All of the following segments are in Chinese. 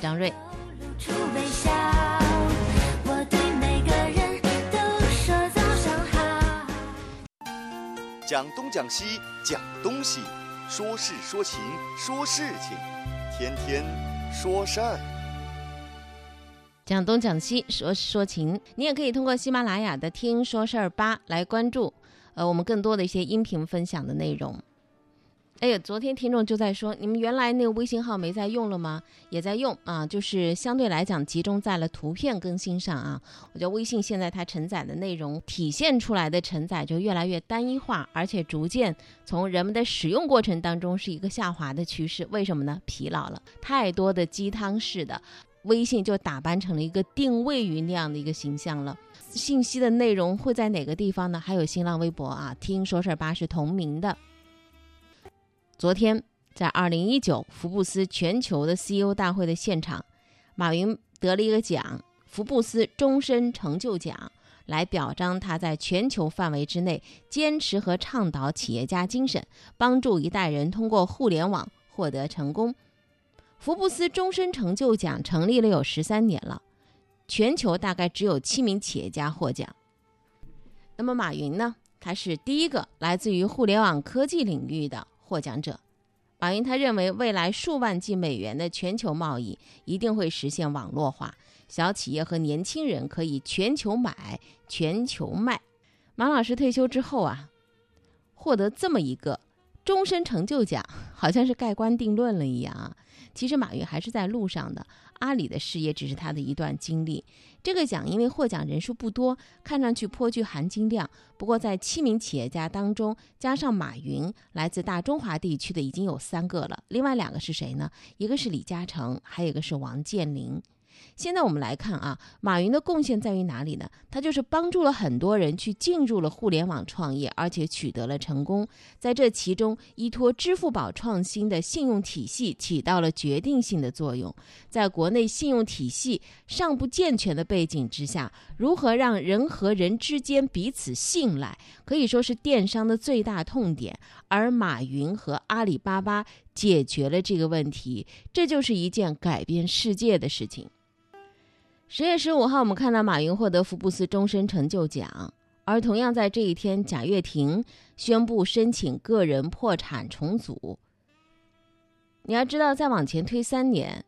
张瑞。出微笑，我对每个人都说早上好。讲东讲西讲东西，说事说情说事情，天天说事儿。讲东讲西说说情，你也可以通过喜马拉雅的“听说事儿吧”来关注，呃，我们更多的一些音频分享的内容。哎呀，昨天听众就在说，你们原来那个微信号没在用了吗？也在用啊，就是相对来讲集中在了图片更新上啊。我觉得微信现在它承载的内容体现出来的承载就越来越单一化，而且逐渐从人们的使用过程当中是一个下滑的趋势。为什么呢？疲劳了，太多的鸡汤式的微信就打扮成了一个定位于那样的一个形象了。信息的内容会在哪个地方呢？还有新浪微博啊，听说事儿吧是同名的。昨天在二零一九福布斯全球的 CEO 大会的现场，马云得了一个奖——福布斯终身成就奖，来表彰他在全球范围之内坚持和倡导企业家精神，帮助一代人通过互联网获得成功。福布斯终身成就奖成立了有十三年了，全球大概只有七名企业家获奖。那么马云呢？他是第一个来自于互联网科技领域的。获奖者，马云他认为未来数万计美元的全球贸易一定会实现网络化，小企业和年轻人可以全球买、全球卖。马老师退休之后啊，获得这么一个终身成就奖，好像是盖棺定论了一样啊。其实马云还是在路上的，阿里的事业只是他的一段经历。这个奖因为获奖人数不多，看上去颇具含金量。不过在七名企业家当中，加上马云，来自大中华地区的已经有三个了。另外两个是谁呢？一个是李嘉诚，还有一个是王健林。现在我们来看啊，马云的贡献在于哪里呢？他就是帮助了很多人去进入了互联网创业，而且取得了成功。在这其中，依托支付宝创新的信用体系起到了决定性的作用。在国内信用体系尚不健全的背景之下，如何让人和人之间彼此信赖，可以说是电商的最大痛点。而马云和阿里巴巴解决了这个问题，这就是一件改变世界的事情。十月十五号，我们看到马云获得福布斯终身成就奖，而同样在这一天，贾跃亭宣布申请个人破产重组。你要知道，再往前推三年，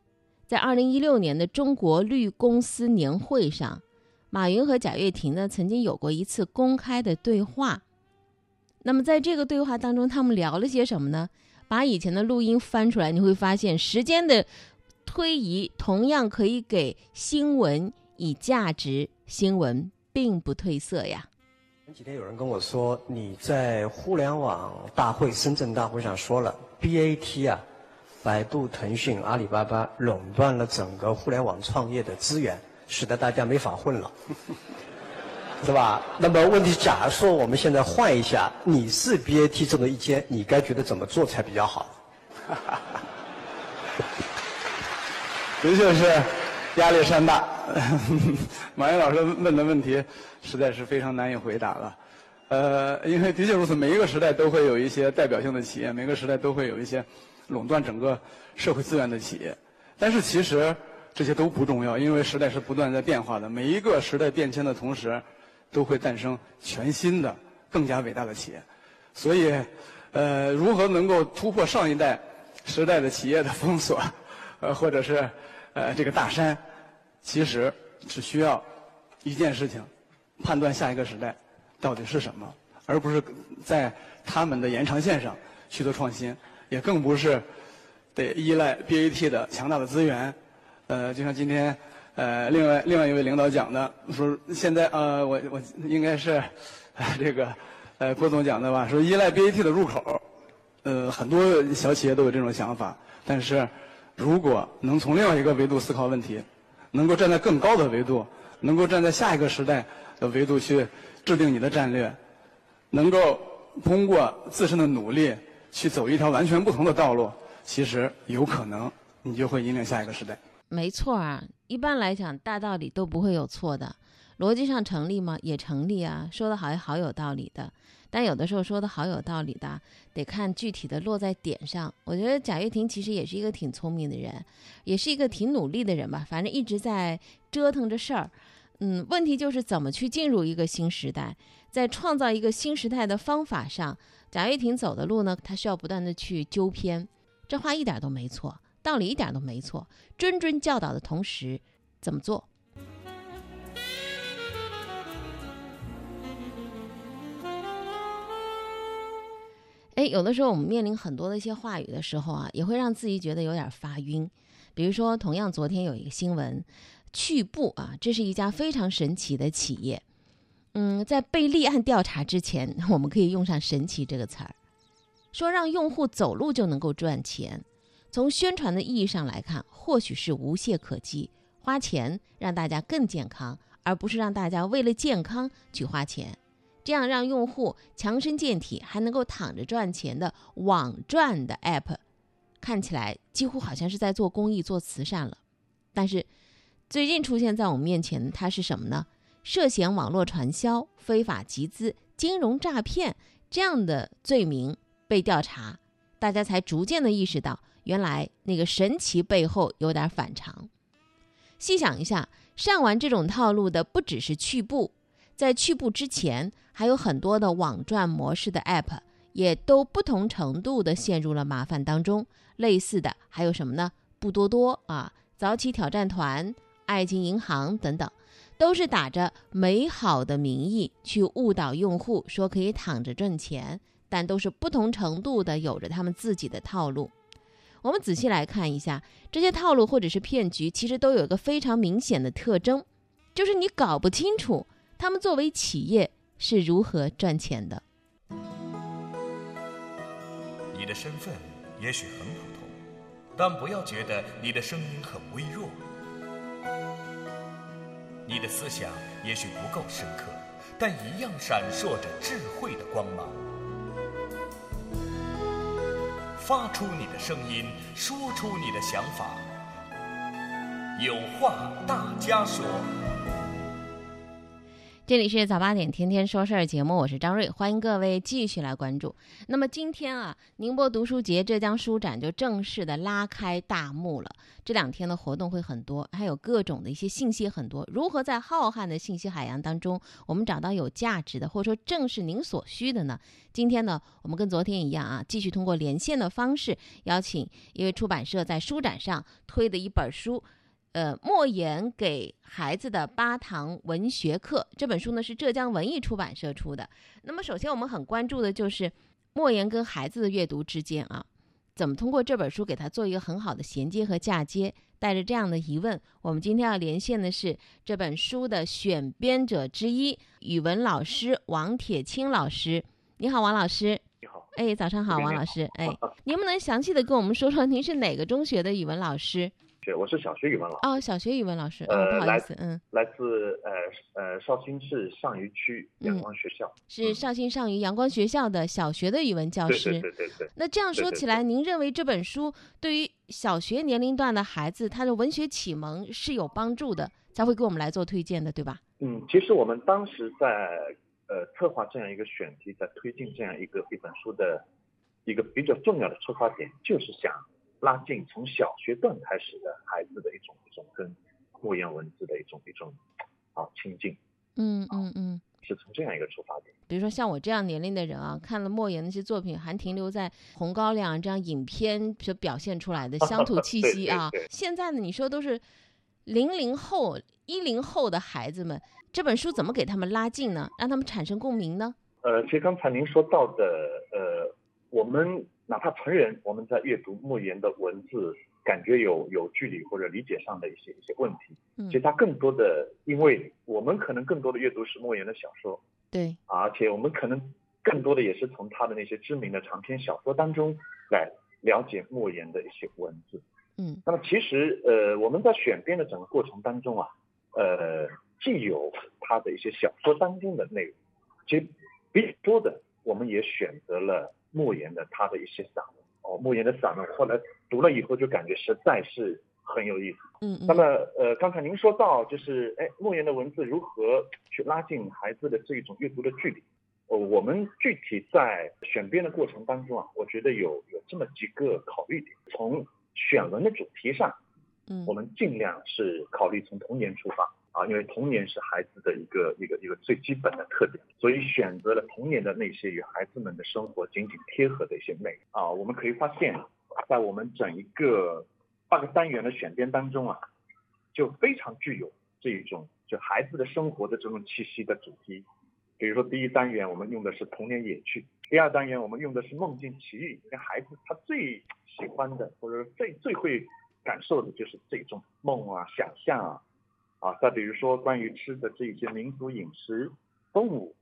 在二零一六年的中国绿公司年会上，马云和贾跃亭呢曾经有过一次公开的对话。那么在这个对话当中，他们聊了些什么呢？把以前的录音翻出来，你会发现时间的。推移同样可以给新闻以价值，新闻并不褪色呀。前几天有人跟我说，你在互联网大会深圳大会上说了，BAT 啊，百度、腾讯、阿里巴巴垄断了整个互联网创业的资源，使得大家没法混了，是吧？那么问题，假如说我们现在换一下，你是 BAT 中的一间，你该觉得怎么做才比较好？的确是压力山大，马云老师问的问题实在是非常难以回答了。呃，因为的确如此，每一个时代都会有一些代表性的企业，每个时代都会有一些垄断整个社会资源的企业。但是其实这些都不重要，因为时代是不断在变化的。每一个时代变迁的同时，都会诞生全新的、更加伟大的企业。所以，呃，如何能够突破上一代时代的企业的封锁，呃，或者是。呃，这个大山，其实只需要一件事情，判断下一个时代到底是什么，而不是在他们的延长线上去做创新，也更不是得依赖 BAT 的强大的资源。呃，就像今天呃，另外另外一位领导讲的，说现在呃，我我应该是 这个呃郭总讲的吧，说依赖 BAT 的入口，呃，很多小企业都有这种想法，但是。如果能从另外一个维度思考问题，能够站在更高的维度，能够站在下一个时代的维度去制定你的战略，能够通过自身的努力去走一条完全不同的道路，其实有可能你就会引领下一个时代。没错啊，一般来讲大道理都不会有错的，逻辑上成立吗？也成立啊，说的好好有道理的。但有的时候说的好有道理的，得看具体的落在点上。我觉得贾跃亭其实也是一个挺聪明的人，也是一个挺努力的人吧，反正一直在折腾着事儿。嗯，问题就是怎么去进入一个新时代，在创造一个新时代的方法上，贾跃亭走的路呢，他需要不断的去纠偏。这话一点都没错，道理一点都没错。谆谆教导的同时，怎么做？哎，有的时候我们面临很多的一些话语的时候啊，也会让自己觉得有点发晕。比如说，同样昨天有一个新闻，趣步啊，这是一家非常神奇的企业。嗯，在被立案调查之前，我们可以用上“神奇”这个词儿，说让用户走路就能够赚钱。从宣传的意义上来看，或许是无懈可击，花钱让大家更健康，而不是让大家为了健康去花钱。这样让用户强身健体，还能够躺着赚钱的网赚的 app，看起来几乎好像是在做公益、做慈善了。但是最近出现在我们面前，它是什么呢？涉嫌网络传销、非法集资、金融诈骗这样的罪名被调查，大家才逐渐的意识到，原来那个神奇背后有点反常。细想一下，上完这种套路的不只是趣步。在趣步之前，还有很多的网赚模式的 App，也都不同程度的陷入了麻烦当中。类似的还有什么呢？不多多啊、早起挑战团、爱情银行等等，都是打着美好的名义去误导用户，说可以躺着挣钱，但都是不同程度的有着他们自己的套路。我们仔细来看一下，这些套路或者是骗局，其实都有一个非常明显的特征，就是你搞不清楚。他们作为企业是如何赚钱的？你的身份也许很普通，但不要觉得你的声音很微弱。你的思想也许不够深刻，但一样闪烁着智慧的光芒。发出你的声音，说出你的想法，有话大家说。这里是早八点天天说事儿节目，我是张瑞，欢迎各位继续来关注。那么今天啊，宁波读书节、浙江书展就正式的拉开大幕了。这两天的活动会很多，还有各种的一些信息很多。如何在浩瀚的信息海洋当中，我们找到有价值的，或者说正是您所需的呢？今天呢，我们跟昨天一样啊，继续通过连线的方式，邀请一位出版社在书展上推的一本书。呃，莫言给孩子的八堂文学课这本书呢，是浙江文艺出版社出的。那么，首先我们很关注的就是莫言跟孩子的阅读之间啊，怎么通过这本书给他做一个很好的衔接和嫁接？带着这样的疑问，我们今天要连线的是这本书的选编者之一，语文老师王铁青老师。你好，王老师。你好。哎，早上好，王老师。哎，您不能详细的跟我们说说您是哪个中学的语文老师？是，我是小学语文老师。哦，小学语文老师。呃，不好意思，嗯，来自呃呃绍兴市上虞区阳光学校。是绍兴上虞阳光学校的小学的语文教师。对对对对。那这样说起来，您认为这本书对于小学年龄段的孩子，他的文学启蒙是有帮助的，才会给我们来做推荐的，对吧？嗯，其实我们当时在呃策划这样一个选题，在推进这样一个一本书的一个比较重要的出发点，就是想。拉近从小学段开始的孩子的一种一种跟莫言文字的一种一种啊亲近，嗯嗯嗯，是从这样一个出发点。比如说像我这样年龄的人啊，看了莫言那些作品，还停留在《红高粱》这样影片所表现出来的乡土气 息啊。现在呢，你说都是零零后、一零后的孩子们，这本书怎么给他们拉近呢？让他们产生共鸣呢？呃，其实刚才您说到的，呃，我们。哪怕成人，我们在阅读莫言的文字，感觉有有距离或者理解上的一些一些问题。嗯，其实他更多的，因为我们可能更多的阅读是莫言的小说，对，而且我们可能更多的也是从他的那些知名的长篇小说当中来了解莫言的一些文字。嗯，那么其实呃，我们在选编的整个过程当中啊，呃，既有他的一些小说当中的内容，其实比较多的，我们也选择了。莫言的他的一些散文哦，莫言的散文后来读了以后就感觉实在是很有意思。嗯嗯。那么呃，刚才您说到就是哎，莫言的文字如何去拉近孩子的这种阅读的距离？呃，我们具体在选编的过程当中啊，我觉得有有这么几个考虑点。从选文的主题上，嗯我们尽量是考虑从童年出发啊，因为童年是孩子的一个一个一个最基本的特点，所以选择了童年的那些与孩子们的生活紧紧贴合的一些内容啊。我们可以发现，在我们整一个八个单元的选编当中啊，就非常具有这一种就孩子的生活的这种气息的主题。比如说第一单元我们用的是童年野趣，第二单元我们用的是梦境奇遇，因为孩子他最喜欢的或者最最会感受的就是这种梦啊、想象啊，啊，再比如说关于吃的这一些民族饮食、动物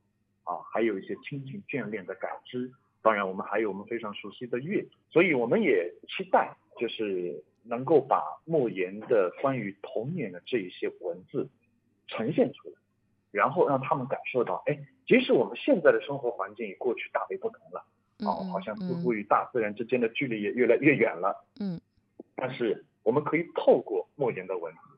啊，还有一些亲情眷恋的感知。当然，我们还有我们非常熟悉的阅读，所以我们也期待就是能够把莫言的关于童年的这一些文字呈现出来。然后让他们感受到，哎，即使我们现在的生活环境与过去大为不同了，哦，好像似乎与大自然之间的距离也越来越远了，嗯，但是我们可以透过莫言的文字，哎，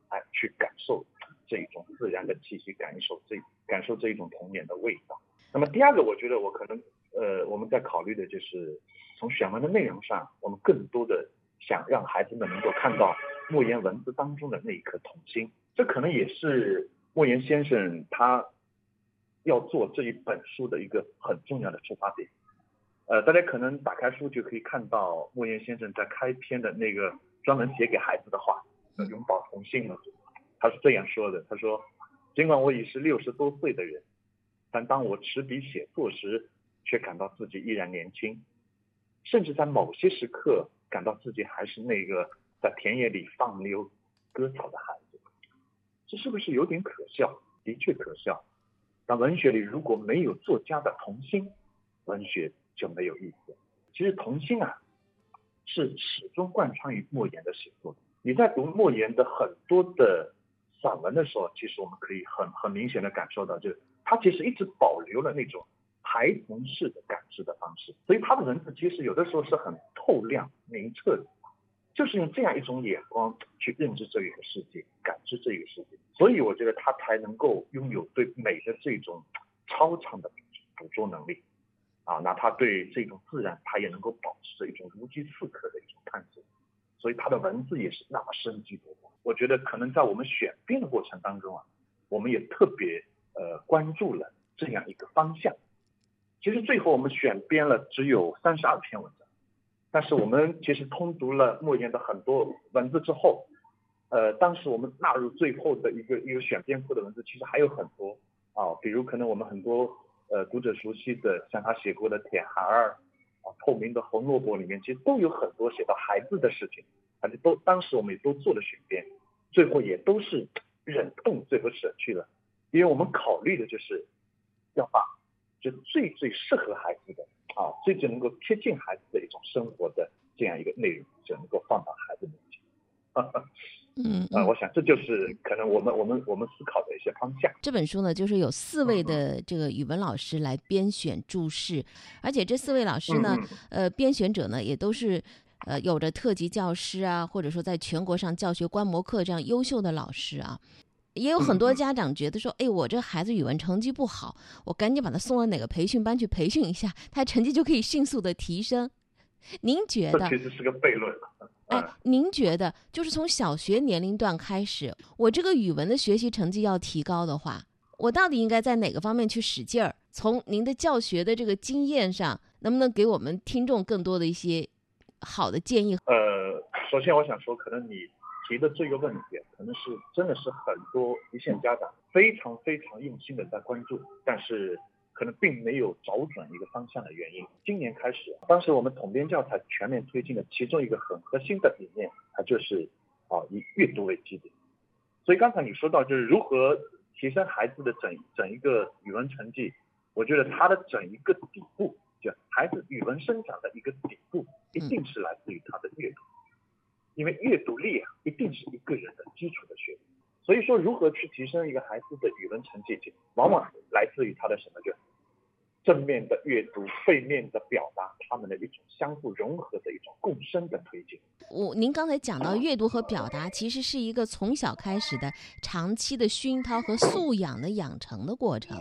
去感受这一种自然的气息，感受这感受这一种童年的味道。那么第二个，我觉得我可能，呃，我们在考虑的就是从选文的内容上，我们更多的想让孩子们能够看到莫言文字当中的那一颗童心，这可能也是。莫言先生他要做这一本书的一个很重要的出发点，呃，大家可能打开书就可以看到莫言先生在开篇的那个专门写给孩子的话，永葆童心嘛，他是这样说的，他说，尽管我已是六十多岁的人，但当我持笔写作时，却感到自己依然年轻，甚至在某些时刻感到自己还是那个在田野里放牛割草的孩子。这是不是有点可笑？的确可笑。但文学里如果没有作家的童心，文学就没有意思。其实童心啊，是始终贯穿于莫言的写作。你在读莫言的很多的散文的时候，其实我们可以很很明显的感受到，就是他其实一直保留了那种孩童式的感知的方式。所以他的文字其实有的时候是很透亮、明澈的。就是用这样一种眼光去认知这一个世界，感知这一个世界，所以我觉得他才能够拥有对美的这种超常的捕捉能力，啊，哪怕对这种自然，他也能够保持着一种如饥似渴的一种探索，所以他的文字也是那么生机勃勃。我觉得可能在我们选编的过程当中啊，我们也特别呃关注了这样一个方向。其实最后我们选编了只有三十二篇文章。但是我们其实通读了莫言的很多文字之后，呃，当时我们纳入最后的一个一个选编库的文字，其实还有很多啊，比如可能我们很多呃读者熟悉的，像他写过的《铁孩儿》啊，《透明的红萝卜》里面，其实都有很多写到孩子的事情，反正都当时我们也都做了选编，最后也都是忍痛最后舍去了，因为我们考虑的就是要把就最最适合孩子的。啊，最最能够贴近孩子的一种生活的这样一个内容，就能够放到孩子面前。嗯，啊，我想这就是可能我们我们我们思考的一些方向。这本书呢，就是有四位的这个语文老师来编选注释，而且这四位老师呢，呃，编选者呢也都是呃有着特级教师啊，或者说在全国上教学观摩课这样优秀的老师啊。也有很多家长觉得说，哎，我这孩子语文成绩不好，我赶紧把他送到哪个培训班去培训一下，他成绩就可以迅速的提升。您觉得？其实是个悖论。哎，您觉得，就是从小学年龄段开始，我这个语文的学习成绩要提高的话，我到底应该在哪个方面去使劲儿？从您的教学的这个经验上，能不能给我们听众更多的一些好的建议？呃，首先我想说，可能你。提的这个问题，可能是真的是很多一线家长非常非常用心的在关注，但是可能并没有找准一个方向的原因。今年开始，当时我们统编教材全面推进的其中一个很核心的理念，它就是啊以阅读为基点。所以刚才你说到就是如何提升孩子的整整一个语文成绩，我觉得它的整一个底部，就孩子语文生长的一个底部，一定是来自于他的阅读。因为阅读力啊，一定是一个人的基础的学历。所以说，如何去提升一个孩子的语文成绩，往往来自于他的什么？就正面的阅读，背面的表达，他们的一种相互融合的一种共生的推进。我您刚才讲到阅读和表达，其实是一个从小开始的长期的熏陶和素养的养成的过程。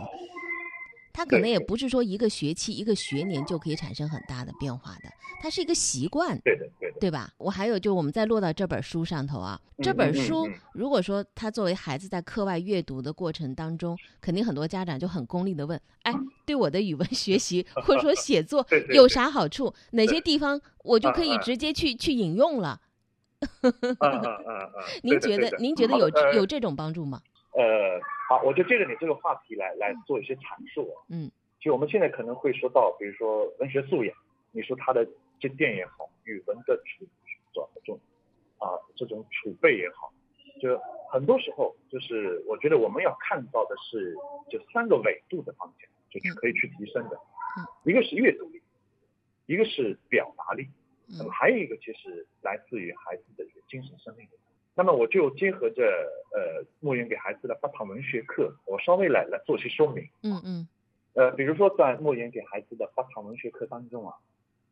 它可能也不是说一个学期、一个学年就可以产生很大的变化的，它是一个习惯。对的，对的，对吧？我还有就我们再落到这本书上头啊，这本书嗯如果说他作为孩子在课外阅读的过程当中，肯定很多家长就很功利的问，哎，对我的语文学习 或者说写作 有啥好处？哪些地方我就可以直接去去引用了？您觉得您觉得有有这种帮助吗？呃，好，我就借着你这个话题来来做一些阐述啊。嗯，其实我们现在可能会说到，比如说文学素养，你说他的经典也好，语文的储这种啊这种储备也好，就很多时候就是我觉得我们要看到的是就三个维度的方向，就去嗯可以去提升的嗯，一个是阅读力，一个是表达力，那嗯么还有一个其实来自于孩子的一个精神生命力。那么我就结合着呃莫言给孩子的八堂文学课，我稍微来来做些说明。嗯嗯呃，比如说在莫言给孩子的八堂文学课当中啊，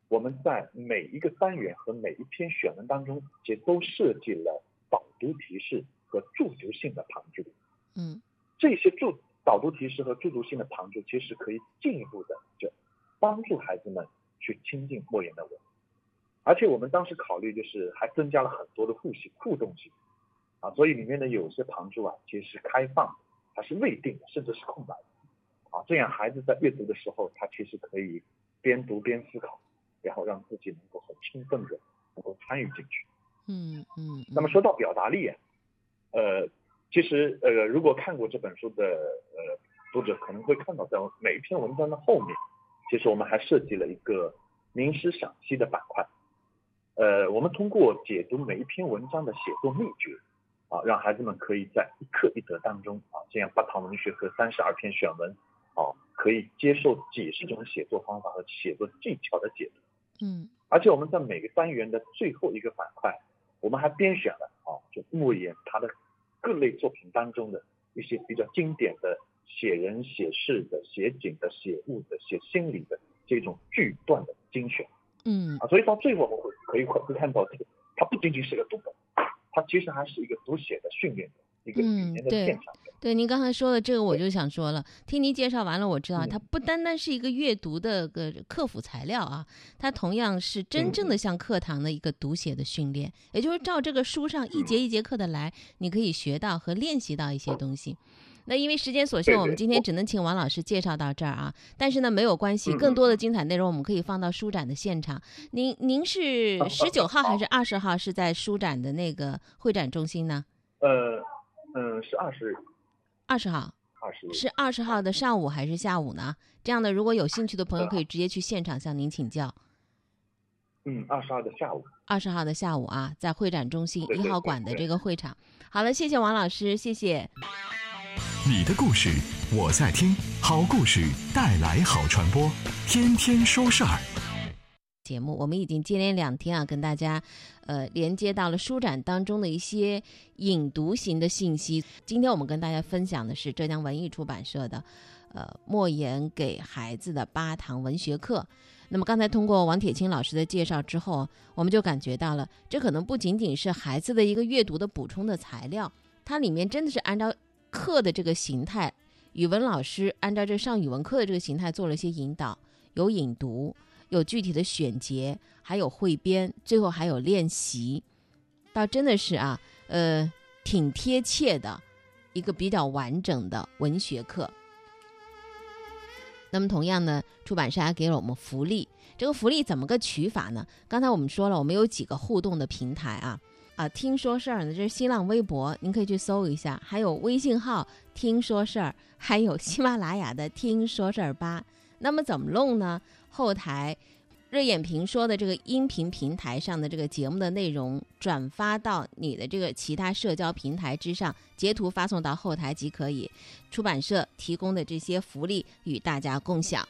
我们在每一个单元和每一篇选文当中，其实都设计了导读提示和助读性的旁注。嗯这些助导读提示和助读性的旁注，其实可以进一步的就帮助孩子们去亲近莫言的文。而且我们当时考虑就是还增加了很多的互性互动性啊，所以里面的有些旁注啊，其实是开放的，它是未定的，甚至是空白的啊，这样孩子在阅读的时候，他其实可以边读边思考，然后让自己能够很充分的能够参与进去。嗯嗯，那么说到表达力啊，呃，其实呃，如果看过这本书的呃读者可能会看到，在每一篇文章的后面，其实我们还设计了一个名师赏析的板块。呃，我们通过解读每一篇文章的写作秘诀，啊，让孩子们可以在一课一得当中啊，这样八堂文学和三十二篇选文，啊，可以接受几十种写作方法和写作技巧的解读。嗯而且我们在每个单元的最后一个板块，我们还编选了啊，就莫言他的各类作品当中的一些比较经典的写人、写事的、写景的、写物的、写心理的这种句段的精选嗯啊，所以到最后我们会可以会看到这个，它不仅仅是个读本，它其实还是一个读写的训练的一个语嗯对现场。对，您刚才说的这个，我就想说了。听您介绍完了，我知道嗯它不单单是一个阅读的个课辅材料啊，它同样是真正的像课堂的一个读写的训练。也就是照这个书上一节一节课的来，你可以学到和练习到一些东西。那因为时间所限，我们今天只能请王老师介绍到这儿啊。但是呢，没有关系，嗯更多的精彩内容我们可以放到书展的现场。您您是十九号还是二十号是在书展的那个会展中心呢？呃，嗯，是二十二十号。二十是二十号的上午还是下午呢？这样的，如果有兴趣的朋友可以直接去现场向您请教。嗯二十号的下午。二十号的下午啊，在会展中心一号馆的这个会场。好了，谢谢王老师，谢谢。你的故事我在听，好故事带来好传播，天天说事儿。节目，我们已经接连两天啊，跟大家呃连接到了书展当中的一些引读型的信息。今天我们跟大家分享的是浙江文艺出版社的呃莫言给孩子的八堂文学课。那么刚才通过王铁青老师的介绍之后，我们就感觉到了，这可能不仅仅是孩子的一个阅读的补充的材料，它里面真的是按照课的这个形态，语文老师按照这上语文课的这个形态做了一些引导，有引读。有具体的选节，还有汇编，最后还有练习，倒真的是啊，呃，挺贴切的一个比较完整的文学课。那么同样呢，出版社还给了我们福利，这个福利怎么个取法呢？刚才我们说了，我们有几个互动的平台啊啊，听说事儿呢，这是新浪微博，您可以去搜一下，还有微信号“听说事儿”，还有喜马拉雅的“听说事儿吧”。那么怎么弄呢？后台热眼评说的这个音频平台上的这个节目的内容转发到你的这个其他社交平台之上，截图发送到后台即可以。出版社提供的这些福利与大家共享。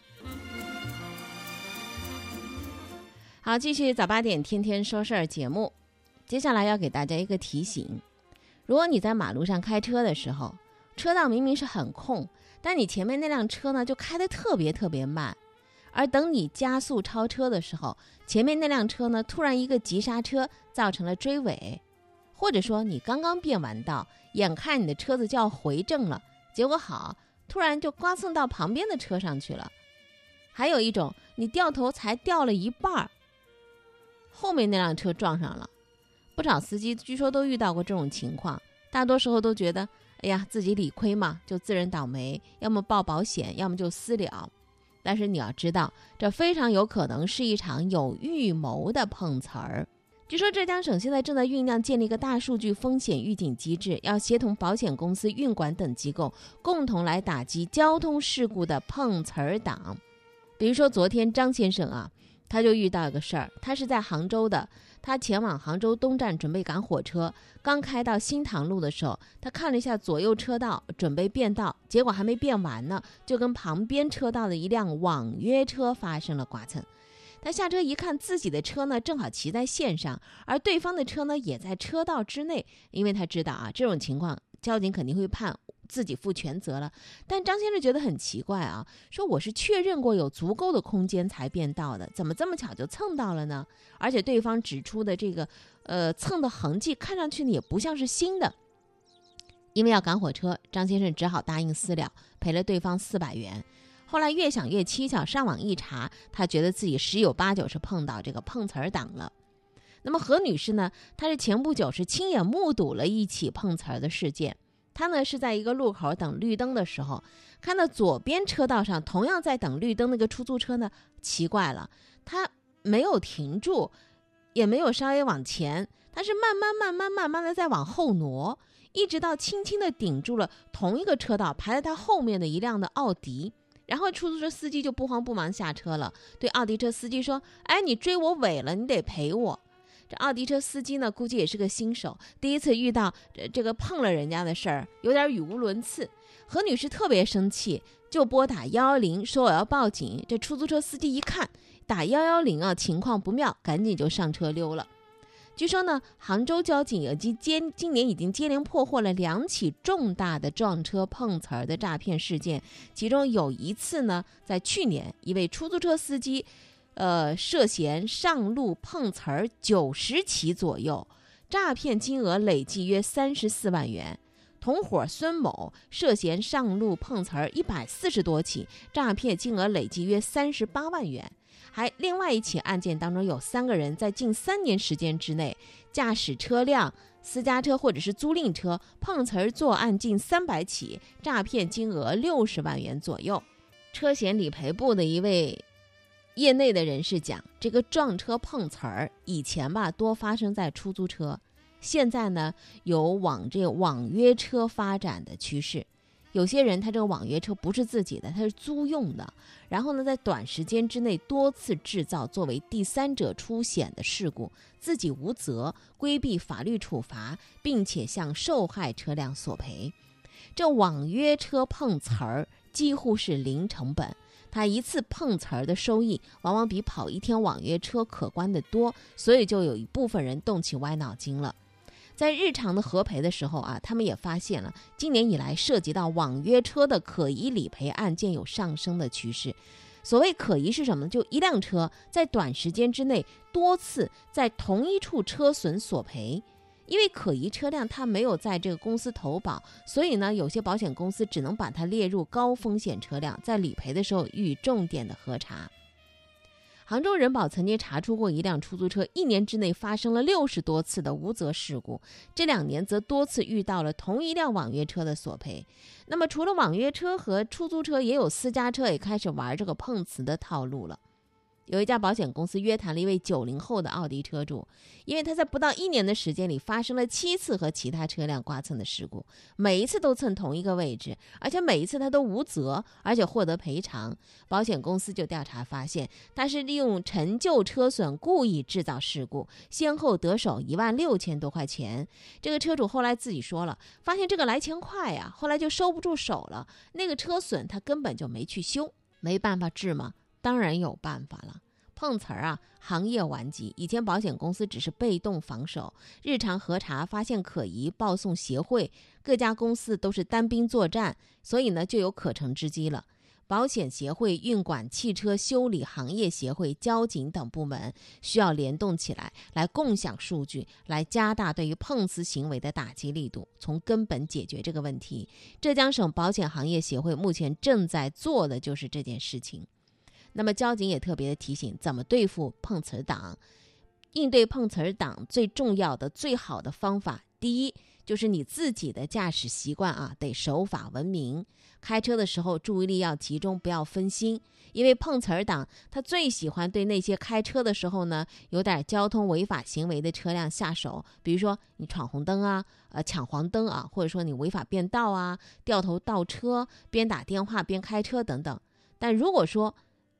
好，继续早八点天天说事儿节目，接下来要给大家一个提醒：如果你在马路上开车的时候，车道明明是很空，但你前面那辆车呢就开得特别特别慢。而等你加速超车的时候，前面那辆车呢突然一个急刹车，造成了追尾，或者说你刚刚变完道，眼看你的车子就要回正了，结果好突然就刮蹭到旁边的车上去了。还有一种，你掉头才掉了一半儿，后面那辆车撞上了。不少司机据说都遇到过这种情况，大多时候都觉得，哎呀，自己理亏嘛，就自认倒霉，要么报保险，要么就私了。但是你要知道，这非常有可能是一场有预谋的碰瓷儿。据说浙江省现在正在酝酿建立一个大数据风险预警机制，要协同保险公司、运管等机构，共同来打击交通事故的碰瓷儿党。比如说，昨天张先生啊，他就遇到一个事儿，他是在杭州的，他前往杭州东站准备赶火车，刚开到新塘路的时候，他看了一下左右车道，准备变道，结果还没变完呢，就跟旁边车道的一辆网约车发生了刮蹭。他下车一看，自己的车呢正好骑在线上，而对方的车呢也在车道之内。因为他知道啊，这种情况交警肯定会判自己负全责了。但张先生觉得很奇怪啊，说我是确认过有足够的空间才变道的，怎么这么巧就蹭到了呢？而且对方指出的这个呃蹭的痕迹，看上去呢也不像是新的。因为要赶火车，张先生只好答应私了，赔了对方四百元。后来越想越蹊跷，上网一查，他觉得自己十有八九是碰到这个碰瓷儿党了。那么何女士呢？她是前不久是亲眼目睹了一起碰瓷儿的事件。他呢是在一个路口等绿灯的时候，看到左边车道上同样在等绿灯那个出租车呢，奇怪了，他没有停住，也没有稍微往前，他是慢慢慢慢慢慢的在往后挪，一直到轻轻的顶住了同一个车道排在他后面的一辆的奥迪。然后出租车司机就不慌不忙下车了，对奥迪车司机说：“哎，你追我尾了，你得赔我。”这奥迪车司机呢，估计也是个新手，第一次遇到这这个碰了人家的事儿，有点语无伦次。何女士特别生气，就拨打幺幺零，说我要报警。这出租车司机一看打幺幺零啊，情况不妙，赶紧就上车溜了。据说呢，杭州交警已经接今年已经接连破获了两起重大的撞车碰瓷儿的诈骗事件，其中有一次呢，在去年，一位出租车司机，呃，涉嫌上路碰瓷儿九十起左右，诈骗金额累计约三十四万元。同伙孙某涉嫌上路碰瓷儿一百四十多起，诈骗金额累计约三十八万元。还另外一起案件当中，有三个人在近三年时间之内驾驶车辆、私家车或者是租赁车碰瓷儿作案近三百起，诈骗金额六十万元左右。车险理赔部的一位业内的人士讲，这个撞车碰瓷儿以前吧多发生在出租车，现在呢有往这网约车发展的趋势。有些人他这个网约车不是自己的，他是租用的，然后呢，在短时间之内多次制造作为第三者出险的事故，自己无责，规避法律处罚，并且向受害车辆索赔。这网约车碰瓷儿几乎是零成本，他一次碰瓷儿的收益往往比跑一天网约车可观的多，所以就有一部分人动起歪脑筋了。在日常的核赔的时候啊，他们也发现了今年以来涉及到网约车的可疑理赔案件有上升的趋势。所谓可疑是什么呢？就一辆车在短时间之内多次在同一处车损索赔，因为可疑车辆它没有在这个公司投保，所以呢，有些保险公司只能把它列入高风险车辆，在理赔的时候予以重点的核查。杭州人保曾经查出过一辆出租车一年之内发生了六十多次的无责事故，这两年则多次遇到了同一辆网约车的索赔。那么，除了网约车和出租车，也有私家车也开始玩这个碰瓷的套路了。有一家保险公司约谈了一位九零后的奥迪车主，因为他在不到一年的时间里发生了七次和其他车辆刮蹭的事故，每一次都蹭同一个位置，而且每一次他都无责，而且获得赔偿。保险公司就调查发现，他是利用陈旧车损故意制造事故，先后得手一万六千多块钱。这个车主后来自己说了，发现这个来钱快呀，后来就收不住手了。那个车损他根本就没去修，没办法治吗？当然有办法了，碰瓷儿啊，行业顽疾。以前保险公司只是被动防守，日常核查发现可疑，报送协会，各家公司都是单兵作战，所以呢就有可乘之机了。保险协会、运管汽车修理行业协会、交警等部门需要联动起来，来共享数据，来加大对于碰瓷行为的打击力度，从根本解决这个问题。浙江省保险行业协会目前正在做的就是这件事情。那么交警也特别的提醒，怎么对付碰瓷儿党？应对碰瓷儿党最重要的、最好的方法，第一就是你自己的驾驶习惯啊，得守法文明。开车的时候注意力要集中，不要分心。因为碰瓷儿党他最喜欢对那些开车的时候呢，有点交通违法行为的车辆下手，比如说你闯红灯啊，呃抢黄灯啊，或者说你违法变道啊、掉头倒车、边打电话边开车等等。但如果说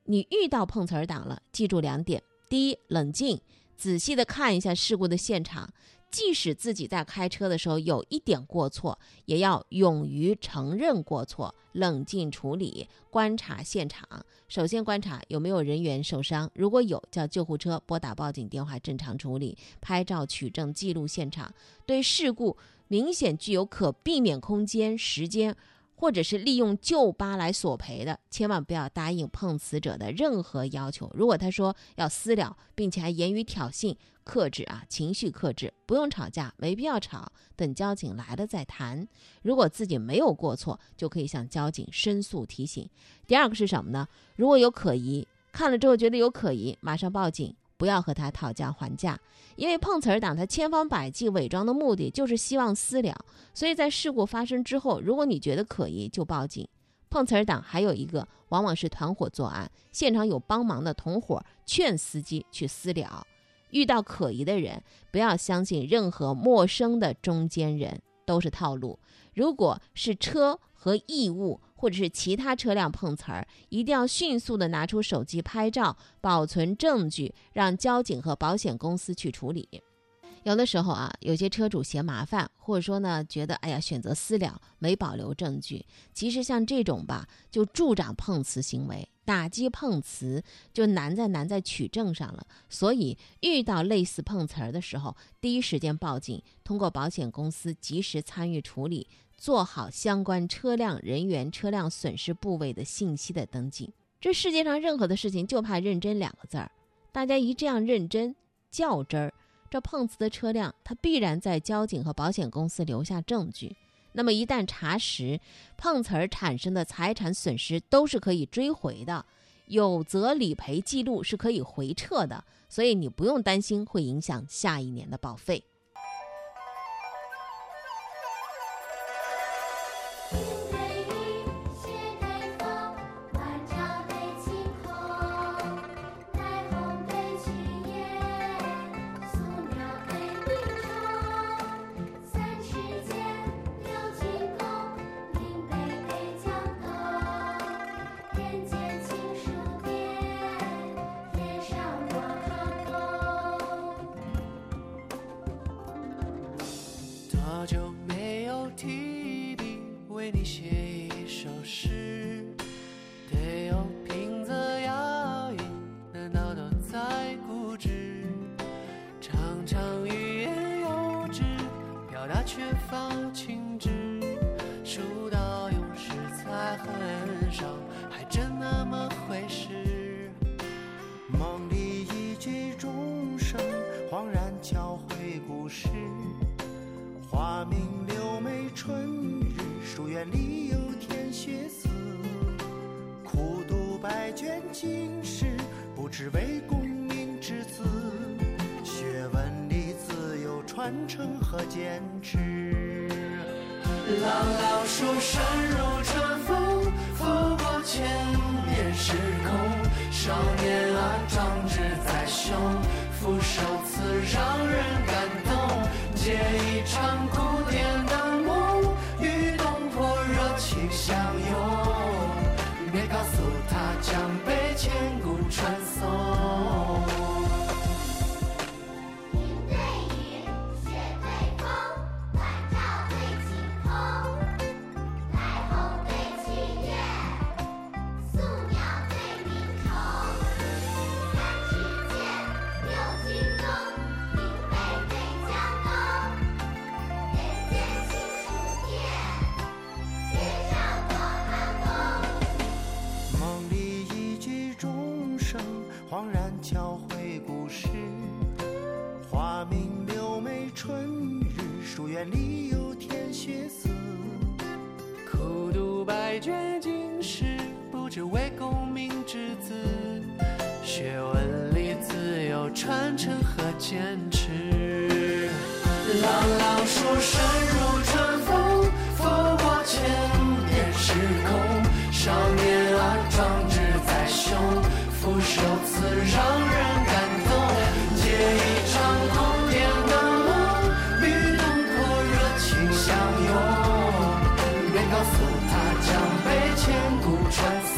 你遇到碰瓷儿党了，记住两点：第一，冷静。仔细的看一下事故的现场，即使自己在开车的时候有一点过错，也要勇于承认过错，冷静处理，观察现场。首先观察有没有人员受伤，如果有，叫救护车，拨打报警电话，正常处理，拍照取证记录现场。对事故明显具有可避免空间、时间。或者是利用旧疤来索赔的，千万不要答应碰瓷者的任何要求。如果他说要私了，并且还言语挑衅，克制啊，情绪克制，不用吵架，没必要吵，等交警来了再谈。如果自己没有过错，就可以向交警申诉提醒。第二个是什么呢？如果有可疑，看了之后觉得有可疑，马上报警。不要和他讨价还价，因为碰瓷儿党他千方百计伪装的目的就是希望私了。所以在事故发生之后，如果你觉得可疑，就报警。碰瓷儿党还有一个，往往是团伙作案，现场有帮忙的同伙劝司机去私了。遇到可疑的人，不要相信任何陌生的中间人，都是套路。如果是车和异物。或者是其他车辆碰瓷儿，一定要迅速的拿出手机拍照，保存证据，让交警和保险公司去处理。有的时候啊，有些车主嫌麻烦，或者说呢，觉得哎呀选择私了，没保留证据。其实像这种吧，就助长碰瓷行为，打击碰瓷就难在难在取证上了。所以遇到类似碰瓷儿的时候，第一时间报警，通过保险公司及时参与处理。做好相关车辆、人员、车辆损失部位的信息的登记。这世界上任何的事情就怕认真两个字儿，大家一这样认真较真儿，这碰瓷的车辆它必然在交警和保险公司留下证据。那么一旦查实，碰瓷儿产生的财产损失都是可以追回的，有责理赔记录是可以回撤的，所以你不用担心会影响下一年的保费。和坚持。朗朗书声如春风，拂过千年时空。少年啊，壮志在胸，俯首词让人感动。借一场古典告诉他将被千古传颂，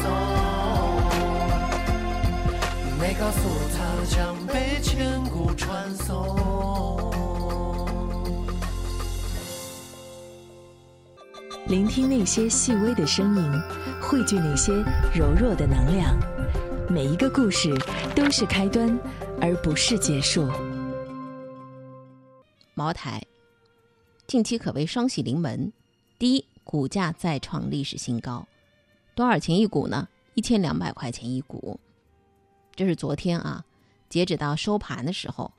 没告诉他将被千古传颂。聆听那些细微的声音，汇聚那些柔弱的能量。每一个故事都是开端，而不是结束。茅台近期可谓双喜临门，第一，股价再创历史新高，多少钱一股呢？一千两百块钱一股，这是昨天啊，截止到收盘的时候，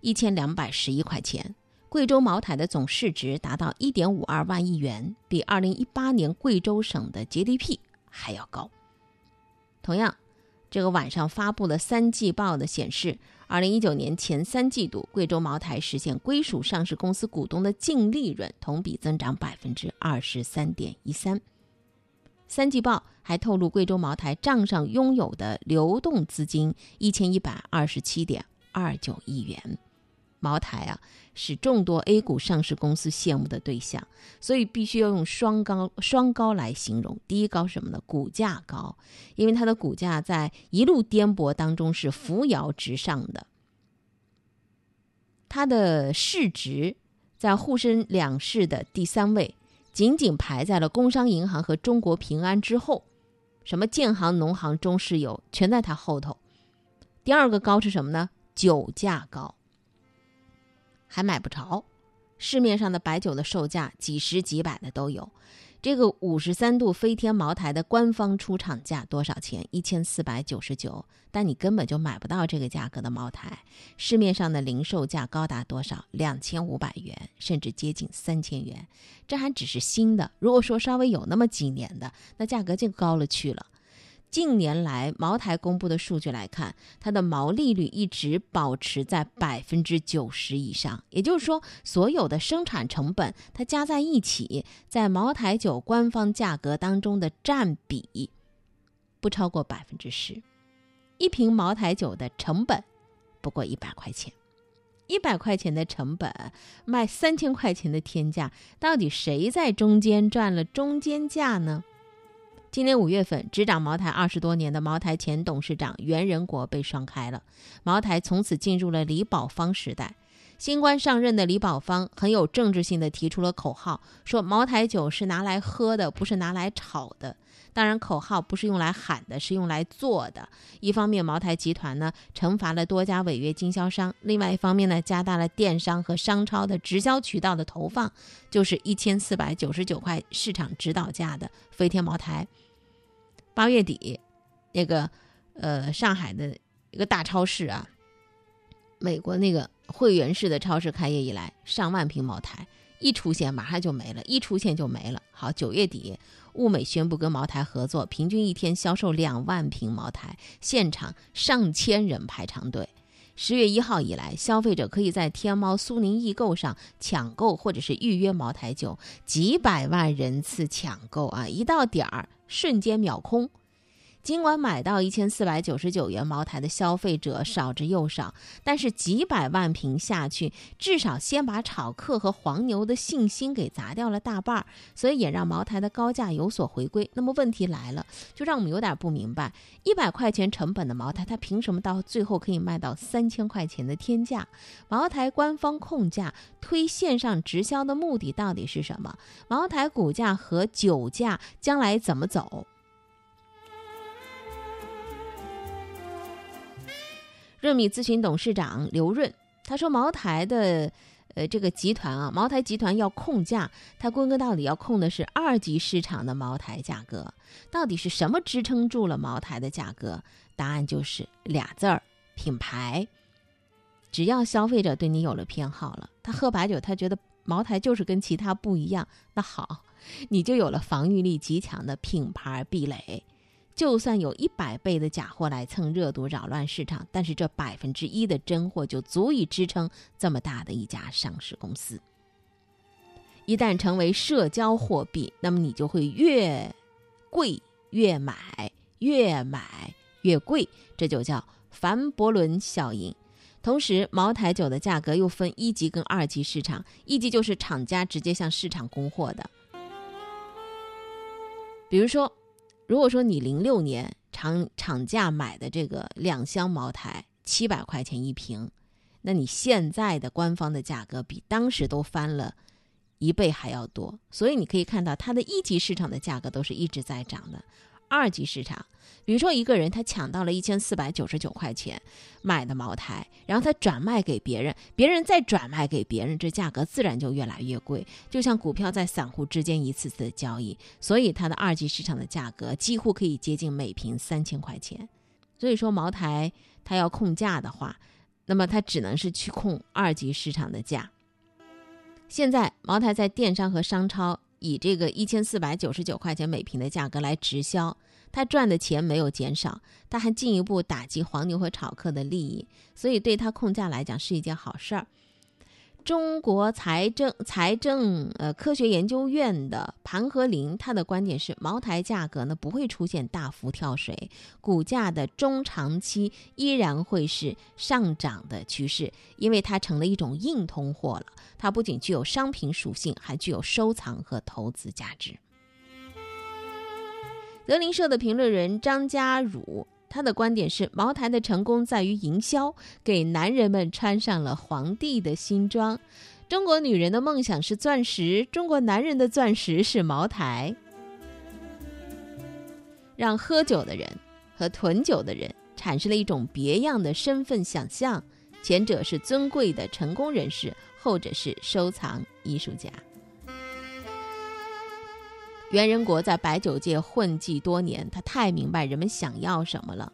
一千两百十一块钱。贵州茅台的总市值达到一点五二万亿元，比二零一八年贵州省的 GDP 还要高。同样，这个晚上发布的三季报的显示，二零一九年前三季度，贵州茅台实现归属上市公司股东的净利润同比增长百分之二十三点一三。三季报还透露，贵州茅台账上拥有的流动资金一千一百二十七点二九亿元。茅台啊，是众多 A 股上市公司羡慕的对象，所以必须要用双高双高来形容。第一高什么呢？股价高，因为它的股价在一路颠簸当中是扶摇直上的。它的市值在沪深两市的第三位，仅仅排在了工商银行和中国平安之后。什么建行、农行、中石油全在它后头。第二个高是什么呢？酒价高。还买不着，市面上的白酒的售价几十几百的都有。这个五十三度飞天茅台的官方出厂价多少钱？一千四百九十九，但你根本就买不到这个价格的茅台。市面上的零售价高达多少？两千五百元，甚至接近三千元。这还只是新的，如果说稍微有那么几年的，那价格就高了去了。近年来，茅台公布的数据来看，它的毛利率一直保持在百分之九十以上。也就是说，所有的生产成本它加在一起，在茅台酒官方价格当中的占比不超过百分之十。一瓶茅台酒的成本不过一百块钱，一百块钱的成本卖三千块钱的天价，到底谁在中间赚了中间价呢？今年五月份，执掌茅台二十多年的茅台前董事长袁仁国被双开了，茅台从此进入了李宝芳时代。新官上任的李宝芳很有政治性的提出了口号，说茅台酒是拿来喝的，不是拿来炒的。当然，口号不是用来喊的，是用来做的。一方面，茅台集团呢惩罚了多家违约经销商；另外一方面呢，加大了电商和商超的直销渠道的投放，就是一千四百九十九块市场指导价的飞天茅台。八月底，那个呃上海的一个大超市啊，美国那个会员式的超市开业以来，上万瓶茅台一出现马上就没了，一出现就没了。好，九月底，物美宣布跟茅台合作，平均一天销售两万瓶茅台，现场上千人排长队。十月一号以来，消费者可以在天猫、苏宁易购上抢购或者是预约茅台酒，几百万人次抢购啊，一到点儿瞬间秒空。尽管买到一千四百九十九元茅台的消费者少之又少，但是几百万瓶下去，至少先把炒客和黄牛的信心给砸掉了大半儿，所以也让茅台的高价有所回归。那么问题来了，就让我们有点不明白：一百块钱成本的茅台，它凭什么到最后可以卖到三千块钱的天价？茅台官方控价推线上直销的目的到底是什么？茅台股价和酒价将来怎么走？润米咨询董事长刘润他说：“茅台的，呃，这个集团啊，茅台集团要控价，它归根到底要控的是二级市场的茅台价格。到底是什么支撑住了茅台的价格？答案就是俩字儿：品牌。只要消费者对你有了偏好了，他喝白酒，他觉得茅台就是跟其他不一样，那好，你就有了防御力极强的品牌壁垒。就算有一百倍的假货来蹭热度、扰乱市场，但是这百分之一的真货就足以支撑这么大的一家上市公司。一旦成为社交货币，那么你就会越贵越买，越买越贵，这就叫凡伯伦效应。同时，茅台酒的价格又分一级跟二级市场，一级就是厂家直接向市场供货的，比如说，如果说你零六年厂厂价买的这个两箱茅台七百块钱一瓶，那你现在的官方的价格比当时都翻了一倍还要多，所以你可以看到它的一级市场的价格都是一直在涨的。二级市场，比如说一个人他抢到了一千四百九十九块钱买的茅台，然后他转卖给别人，别人再转卖给别人，这价格自然就越来越贵。就像股票在散户之间一次次的交易，所以它的二级市场的价格几乎可以接近每瓶三千块钱。所以说茅台它要控价的话，那么它只能是去控二级市场的价。现在茅台在电商和商超。以这个一千四百九十九块钱每瓶的价格来直销，他赚的钱没有减少，他还进一步打击黄牛和炒客的利益，所以对他控价来讲是一件好事儿。中国财政财政呃科学研究院的盘和林，他的观点是，茅台价格呢不会出现大幅跳水，股价的中长期依然会是上涨的趋势，因为它成了一种硬通货了。它不仅具有商品属性，还具有收藏和投资价值。德林社的评论人张家儒，他的观点是：茅台的成功在于营销，给男人们穿上了皇帝的新装。中国女人的梦想是钻石，中国男人的钻石是茅台，让喝酒的人和囤酒的人产生了一种别样的身份想象。前者是尊贵的成功人士，后者是收藏艺术家。袁仁国在白酒界混迹多年，他太明白人们想要什么了。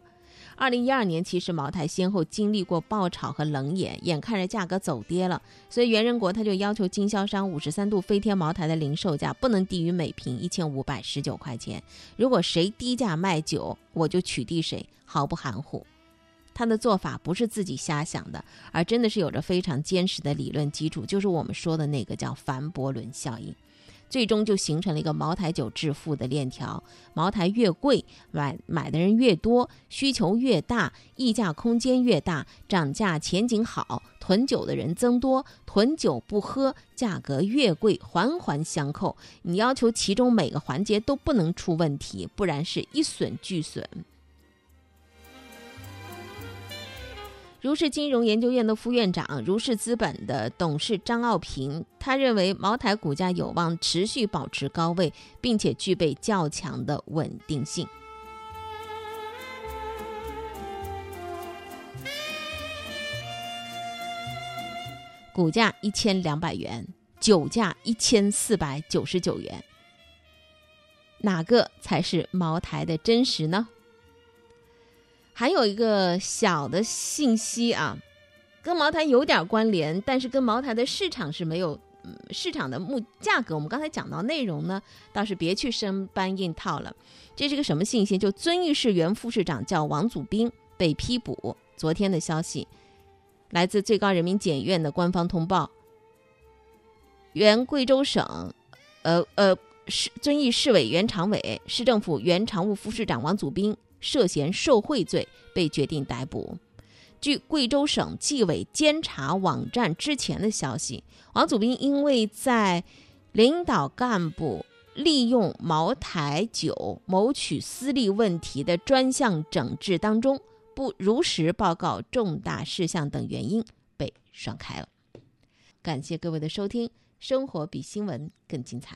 二零一二年，其实茅台先后经历过爆炒和冷眼，眼看着价格走跌了，所以袁仁国他就要求经销商五十三度飞天茅台的零售价不能低于每瓶一千五百十九块钱。如果谁低价卖酒，我就取缔谁，毫不含糊。他的做法不是自己瞎想的，而真的是有着非常坚实的理论基础，就是我们说的那个叫凡伯伦效应。最终就形成了一个茅台酒致富的链条。茅台越贵，买买的人越多，需求越大，溢价空间越大，涨价前景好，囤酒的人增多，囤酒不喝，价格越贵，环环相扣。你要求其中每个环节都不能出问题，不然是一损俱损。如是金融研究院的副院长，如是资本的董事张傲平，他认为茅台股价有望持续保持高位，并且具备较强的稳定性。股价一千两百元，酒价一千四百九十九元，哪个才是茅台的真实呢？还有一个小的信息啊，跟茅台有点关联，但是跟茅台的市场是没有，嗯，市场的目价格。我们刚才讲到内容呢，倒是别去生搬硬套了。这是个什么信息？就遵义市原副市长叫王祖斌被批捕，昨天的消息，来自最高人民检院的官方通报。原贵州省，呃呃市遵义市委原常委、市政府原常务副市长王祖斌。涉嫌受贿罪被决定逮捕。据贵州省纪委监察网站之前的消息，王祖斌因为在领导干部利用茅台酒谋取私利问题的专项整治当中，不如实报告重大事项等原因被双开了。感谢各位的收听，生活比新闻更精彩。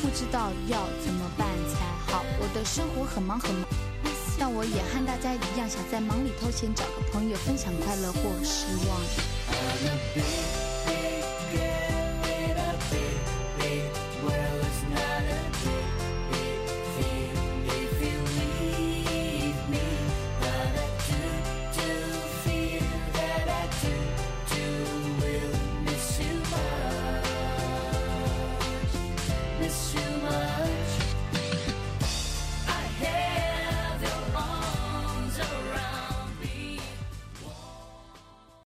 不知道要怎么办才好。我的生活很忙很忙，但我也和大家一样，想在忙里偷闲，找个朋友分享快乐或失望。